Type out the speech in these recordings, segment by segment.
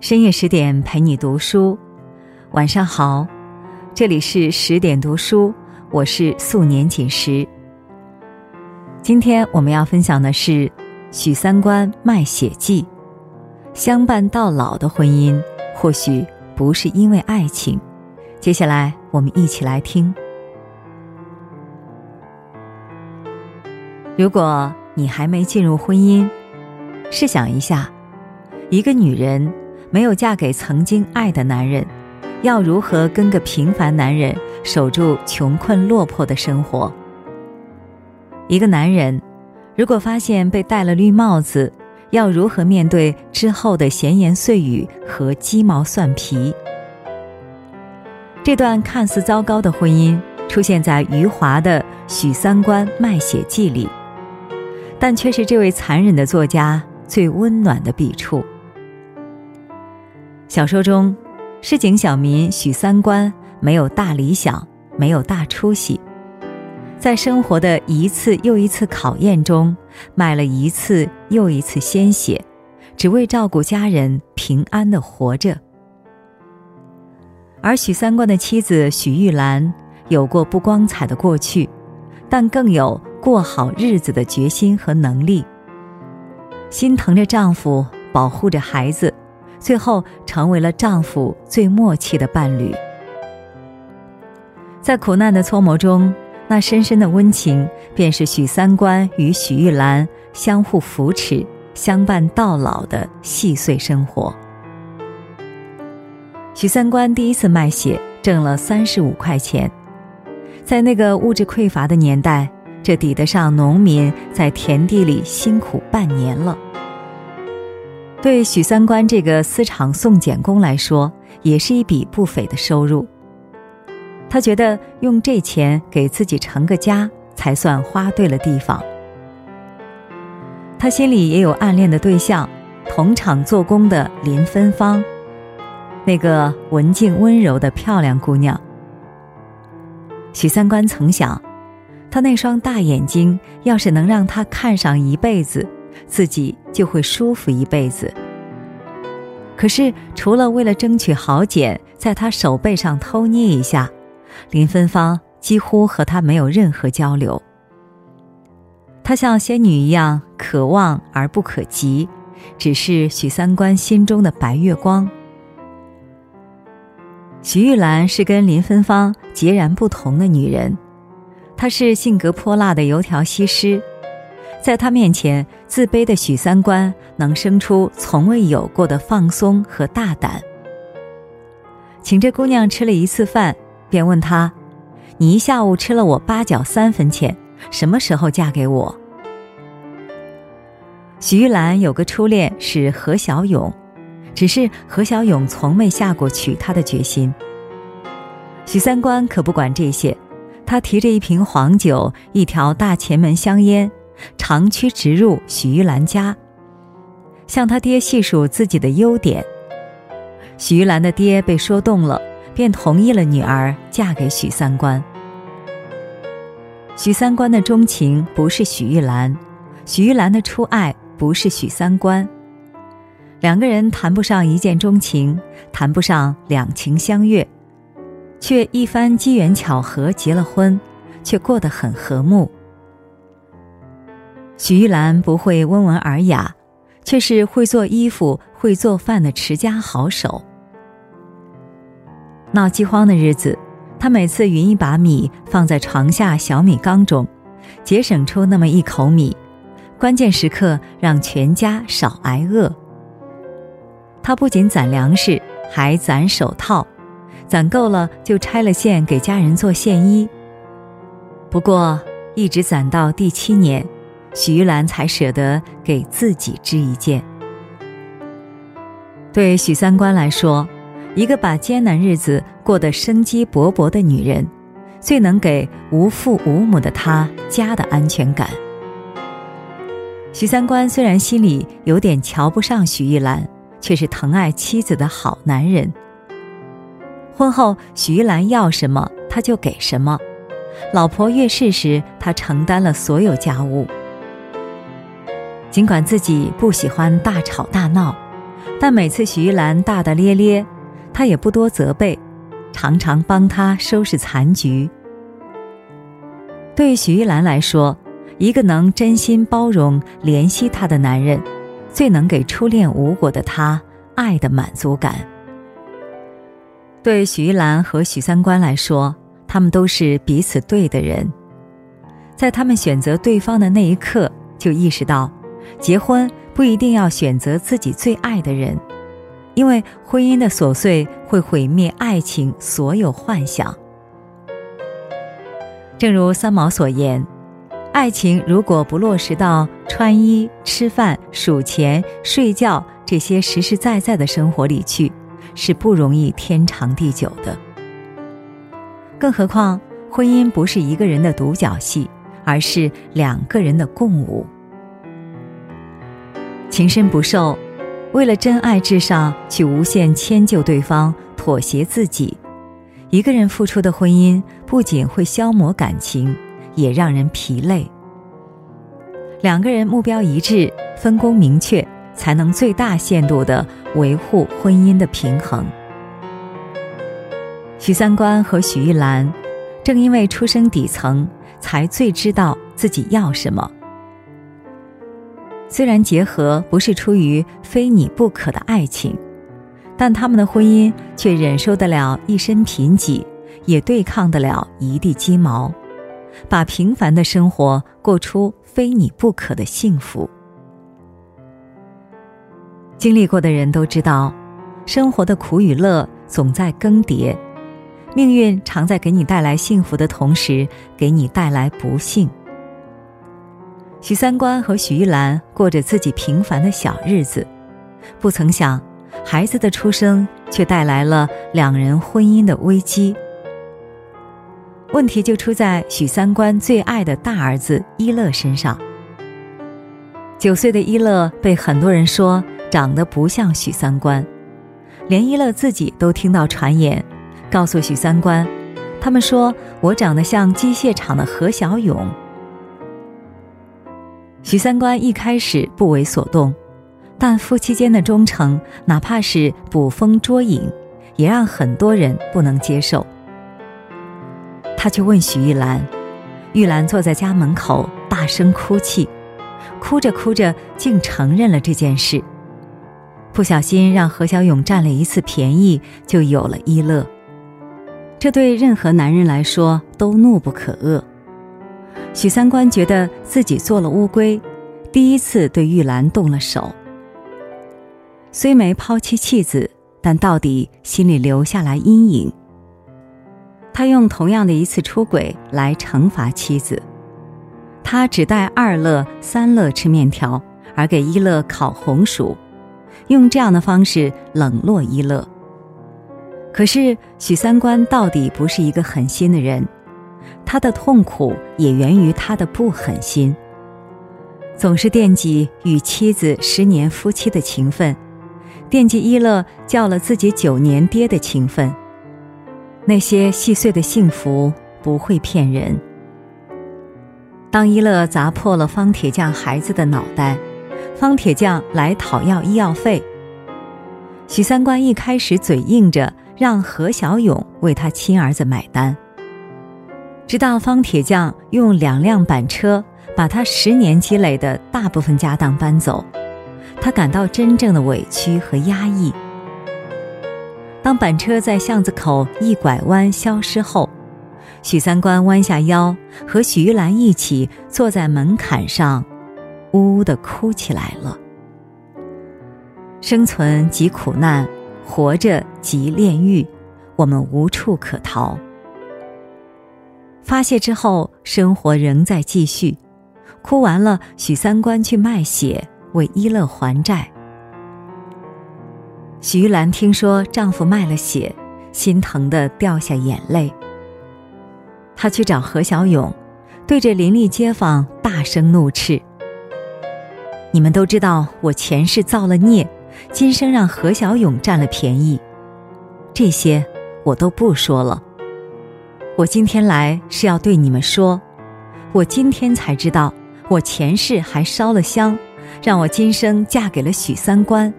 深夜十点陪你读书，晚上好，这里是十点读书，我是素年锦时。今天我们要分享的是许三观卖血记，相伴到老的婚姻或许不是因为爱情。接下来我们一起来听。如果你还没进入婚姻，试想一下，一个女人。没有嫁给曾经爱的男人，要如何跟个平凡男人守住穷困落魄的生活？一个男人如果发现被戴了绿帽子，要如何面对之后的闲言碎语和鸡毛蒜皮？这段看似糟糕的婚姻出现在余华的《许三观卖血记》里，但却是这位残忍的作家最温暖的笔触。小说中，市井小民许三观没有大理想，没有大出息，在生活的一次又一次考验中，卖了一次又一次鲜血，只为照顾家人平安的活着。而许三观的妻子许玉兰有过不光彩的过去，但更有过好日子的决心和能力，心疼着丈夫，保护着孩子。最后成为了丈夫最默契的伴侣，在苦难的搓磨中，那深深的温情，便是许三观与许玉兰相互扶持、相伴到老的细碎生活。许三观第一次卖血挣了三十五块钱，在那个物质匮乏的年代，这抵得上农民在田地里辛苦半年了。对许三观这个私厂送检工来说，也是一笔不菲的收入。他觉得用这钱给自己成个家，才算花对了地方。他心里也有暗恋的对象，同厂做工的林芬芳，那个文静温柔的漂亮姑娘。许三观曾想，他那双大眼睛要是能让他看上一辈子。自己就会舒服一辈子。可是，除了为了争取好检，在他手背上偷捏一下，林芬芳几乎和他没有任何交流。她像仙女一样可望而不可及，只是许三观心中的白月光。徐玉兰是跟林芬芳截然不同的女人，她是性格泼辣的油条西施。在他面前，自卑的许三观能生出从未有过的放松和大胆。请这姑娘吃了一次饭，便问她：“你一下午吃了我八角三分钱，什么时候嫁给我？”许玉兰有个初恋是何小勇，只是何小勇从未下过娶她的决心。许三观可不管这些，他提着一瓶黄酒，一条大前门香烟。长驱直入许玉兰家，向他爹细数自己的优点。许玉兰的爹被说动了，便同意了女儿嫁给许三观。许三观的钟情不是许玉兰，许玉兰的初爱不是许三观。两个人谈不上一见钟情，谈不上两情相悦，却一番机缘巧合结了婚，却过得很和睦。许玉兰不会温文尔雅，却是会做衣服、会做饭的持家好手。闹饥荒的日子，她每次匀一把米放在床下小米缸中，节省出那么一口米，关键时刻让全家少挨饿。她不仅攒粮食，还攒手套，攒够了就拆了线给家人做线衣。不过，一直攒到第七年。许玉兰才舍得给自己织一件。对许三观来说，一个把艰难日子过得生机勃勃的女人，最能给无父无母的他家的安全感。许三观虽然心里有点瞧不上许玉兰，却是疼爱妻子的好男人。婚后，许玉兰要什么他就给什么，老婆月事时，他承担了所有家务。尽管自己不喜欢大吵大闹，但每次许玉兰大大咧咧，他也不多责备，常常帮他收拾残局。对许玉兰来说，一个能真心包容、怜惜她的男人，最能给初恋无果的她爱的满足感。对许玉兰和许三观来说，他们都是彼此对的人。在他们选择对方的那一刻，就意识到，结婚不一定要选择自己最爱的人，因为婚姻的琐碎会毁灭爱情所有幻想。正如三毛所言，爱情如果不落实到穿衣、吃饭、数钱、睡觉这些实实在在的生活里去，是不容易天长地久的。更何况，婚姻不是一个人的独角戏。而是两个人的共舞，情深不寿，为了真爱至上去无限迁就对方，妥协自己，一个人付出的婚姻不仅会消磨感情，也让人疲累。两个人目标一致，分工明确，才能最大限度的维护婚姻的平衡。许三观和许玉兰，正因为出生底层。才最知道自己要什么。虽然结合不是出于非你不可的爱情，但他们的婚姻却忍受得了一身贫瘠，也对抗得了一地鸡毛，把平凡的生活过出非你不可的幸福。经历过的人都知道，生活的苦与乐总在更迭。命运常在给你带来幸福的同时，给你带来不幸。许三观和许玉兰过着自己平凡的小日子，不曾想，孩子的出生却带来了两人婚姻的危机。问题就出在许三观最爱的大儿子一乐身上。九岁的一乐被很多人说长得不像许三观，连一乐自己都听到传言。告诉许三观，他们说我长得像机械厂的何小勇。许三观一开始不为所动，但夫妻间的忠诚，哪怕是捕风捉影，也让很多人不能接受。他去问许玉兰，玉兰坐在家门口大声哭泣，哭着哭着竟承认了这件事。不小心让何小勇占了一次便宜，就有了一乐。这对任何男人来说都怒不可遏。许三观觉得自己做了乌龟，第一次对玉兰动了手。虽没抛妻弃子，但到底心里留下来阴影。他用同样的一次出轨来惩罚妻子，他只带二乐、三乐吃面条，而给一乐烤红薯，用这样的方式冷落一乐。可是许三观到底不是一个狠心的人，他的痛苦也源于他的不狠心。总是惦记与妻子十年夫妻的情分，惦记一乐叫了自己九年爹的情分。那些细碎的幸福不会骗人。当一乐砸破了方铁匠孩子的脑袋，方铁匠来讨要医药费，许三观一开始嘴硬着。让何小勇为他亲儿子买单，直到方铁匠用两辆板车把他十年积累的大部分家当搬走，他感到真正的委屈和压抑。当板车在巷子口一拐弯消失后，许三观弯下腰，和许玉兰一起坐在门槛上，呜呜的哭起来了。生存即苦难。活着即炼狱，我们无处可逃。发泄之后，生活仍在继续。哭完了，许三观去卖血为一乐还债。徐玉兰听说丈夫卖了血，心疼的掉下眼泪。她去找何小勇，对着邻里街坊大声怒斥：“你们都知道我前世造了孽。”今生让何小勇占了便宜，这些我都不说了。我今天来是要对你们说，我今天才知道，我前世还烧了香，让我今生嫁给了许三观。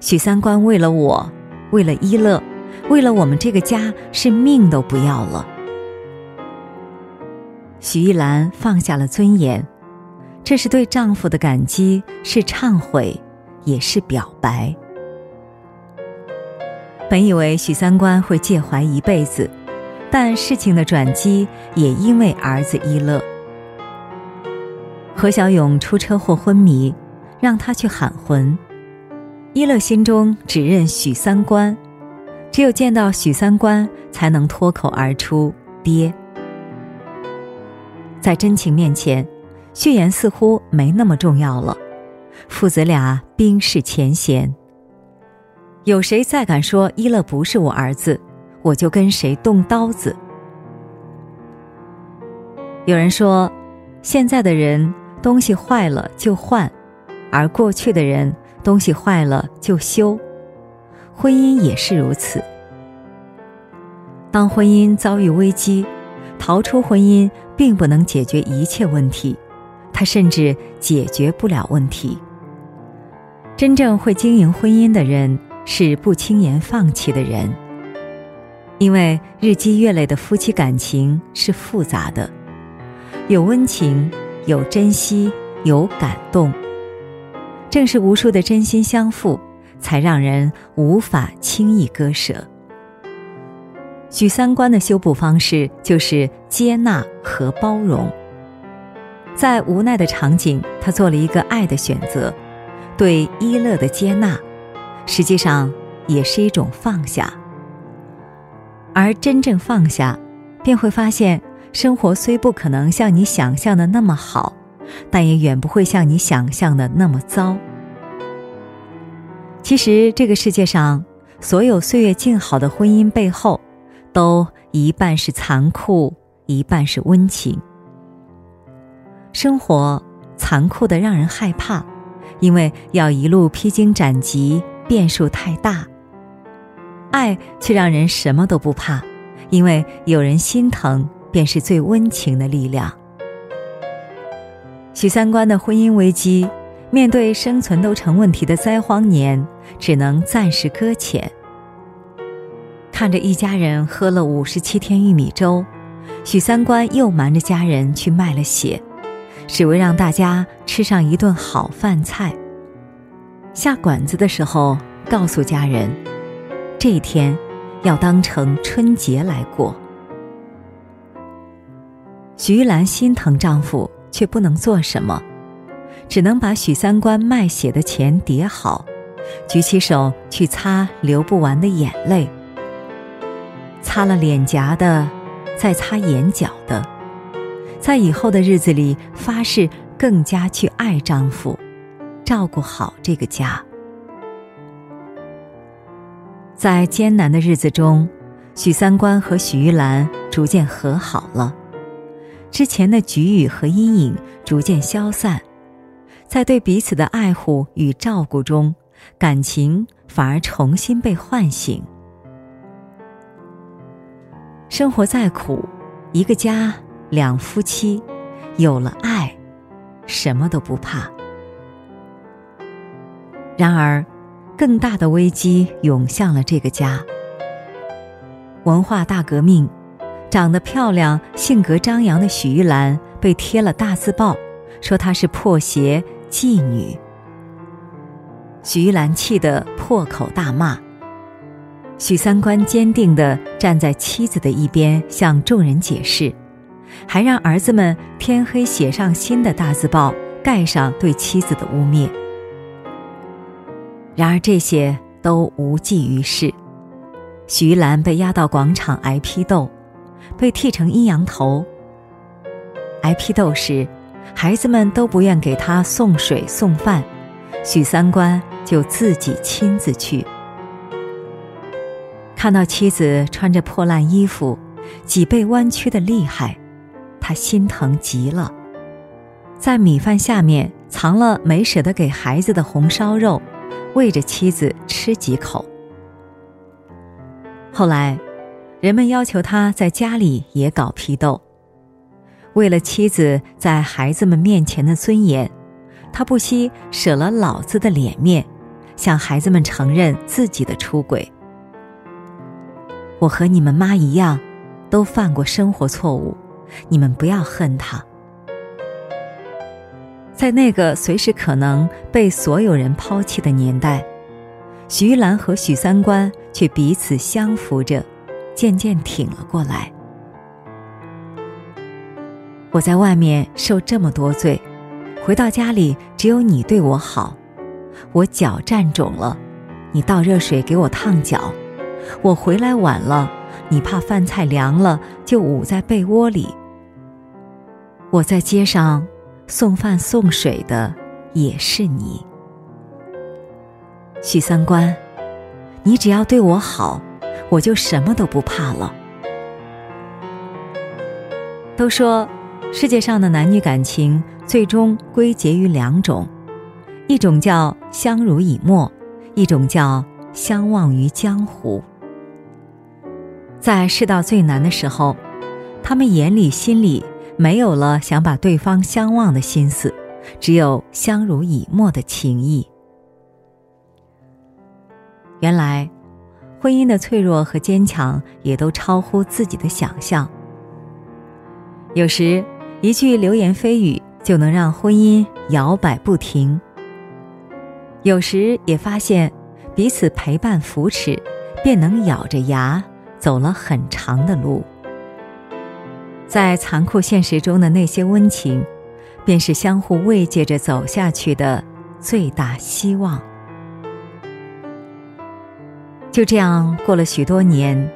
许三观为了我，为了一乐，为了我们这个家，是命都不要了。许玉兰放下了尊严，这是对丈夫的感激，是忏悔，也是表白。本以为许三观会介怀一辈子，但事情的转机也因为儿子一乐。何小勇出车祸昏迷，让他去喊魂。一乐心中只认许三观，只有见到许三观，才能脱口而出“爹”。在真情面前，血缘似乎没那么重要了。父子俩冰释前嫌。有谁再敢说一乐不是我儿子，我就跟谁动刀子。有人说，现在的人东西坏了就换，而过去的人东西坏了就修。婚姻也是如此。当婚姻遭遇危机，逃出婚姻并不能解决一切问题，它甚至解决不了问题。真正会经营婚姻的人。是不轻言放弃的人，因为日积月累的夫妻感情是复杂的，有温情，有珍惜，有感动。正是无数的真心相付，才让人无法轻易割舍。许三观的修补方式就是接纳和包容，在无奈的场景，他做了一个爱的选择，对一乐的接纳。实际上也是一种放下，而真正放下，便会发现，生活虽不可能像你想象的那么好，但也远不会像你想象的那么糟。其实，这个世界上所有岁月静好的婚姻背后，都一半是残酷，一半是温情。生活残酷的让人害怕，因为要一路披荆斩棘。变数太大，爱却让人什么都不怕，因为有人心疼，便是最温情的力量。许三观的婚姻危机，面对生存都成问题的灾荒年，只能暂时搁浅。看着一家人喝了五十七天玉米粥，许三观又瞒着家人去卖了血，只为让大家吃上一顿好饭菜。下馆子的时候，告诉家人，这一天要当成春节来过。徐玉兰心疼丈夫，却不能做什么，只能把许三观卖血的钱叠好，举起手去擦流不完的眼泪，擦了脸颊的，再擦眼角的，在以后的日子里发誓更加去爱丈夫。照顾好这个家，在艰难的日子中，许三观和许玉兰逐渐和好了，之前的局域和阴影逐渐消散，在对彼此的爱护与照顾中，感情反而重新被唤醒。生活再苦，一个家，两夫妻，有了爱，什么都不怕。然而，更大的危机涌向了这个家。文化大革命，长得漂亮、性格张扬的许玉兰被贴了大字报，说她是破鞋妓女。许玉兰气得破口大骂。许三观坚定地站在妻子的一边，向众人解释，还让儿子们天黑写上新的大字报，盖上对妻子的污蔑。然而这些都无济于事，徐兰被押到广场挨批斗，被剃成阴阳头。挨批斗时，孩子们都不愿给他送水送饭，许三观就自己亲自去。看到妻子穿着破烂衣服，脊背弯曲的厉害，他心疼极了，在米饭下面藏了没舍得给孩子的红烧肉。喂着妻子吃几口。后来，人们要求他在家里也搞批斗。为了妻子在孩子们面前的尊严，他不惜舍了老子的脸面，向孩子们承认自己的出轨。我和你们妈一样，都犯过生活错误，你们不要恨他。在那个随时可能被所有人抛弃的年代，徐玉兰和许三观却彼此相扶着，渐渐挺了过来。我在外面受这么多罪，回到家里只有你对我好。我脚站肿了，你倒热水给我烫脚；我回来晚了，你怕饭菜凉了就捂在被窝里。我在街上。送饭送水的也是你，许三观，你只要对我好，我就什么都不怕了。都说世界上的男女感情最终归结于两种，一种叫相濡以沫，一种叫相忘于江湖。在世道最难的时候，他们眼里心里。没有了想把对方相忘的心思，只有相濡以沫的情谊。原来，婚姻的脆弱和坚强也都超乎自己的想象。有时，一句流言蜚语就能让婚姻摇摆不停；有时，也发现彼此陪伴扶持，便能咬着牙走了很长的路。在残酷现实中的那些温情，便是相互慰藉着走下去的最大希望。就这样过了许多年，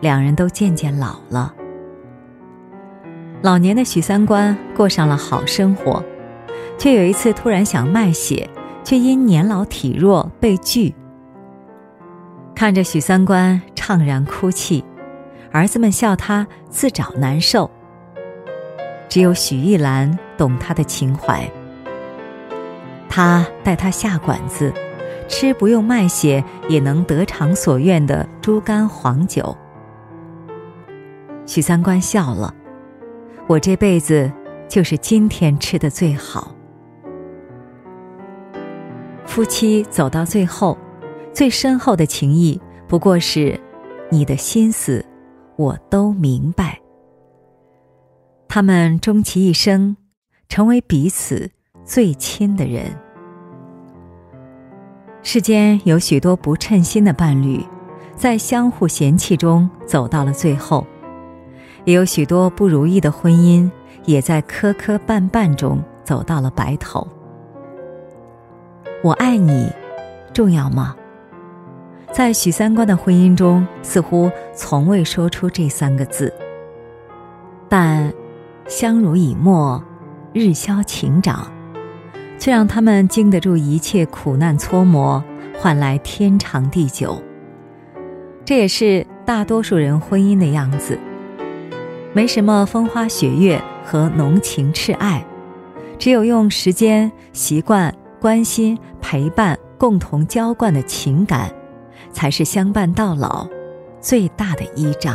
两人都渐渐老了。老年的许三观过上了好生活，却有一次突然想卖血，却因年老体弱被拒。看着许三观怅然哭泣。儿子们笑他自找难受。只有许玉兰懂他的情怀。他带他下馆子，吃不用卖血也能得偿所愿的猪肝黄酒。许三观笑了，我这辈子就是今天吃的最好。夫妻走到最后，最深厚的情谊不过是，你的心思。我都明白，他们终其一生，成为彼此最亲的人。世间有许多不称心的伴侣，在相互嫌弃中走到了最后；也有许多不如意的婚姻，也在磕磕绊绊中走到了白头。我爱你，重要吗？在许三观的婚姻中，似乎从未说出这三个字。但相濡以沫，日消情长，却让他们经得住一切苦难搓磨，换来天长地久。这也是大多数人婚姻的样子，没什么风花雪月和浓情赤爱，只有用时间、习惯、关心、陪伴共同浇灌的情感。才是相伴到老最大的依仗。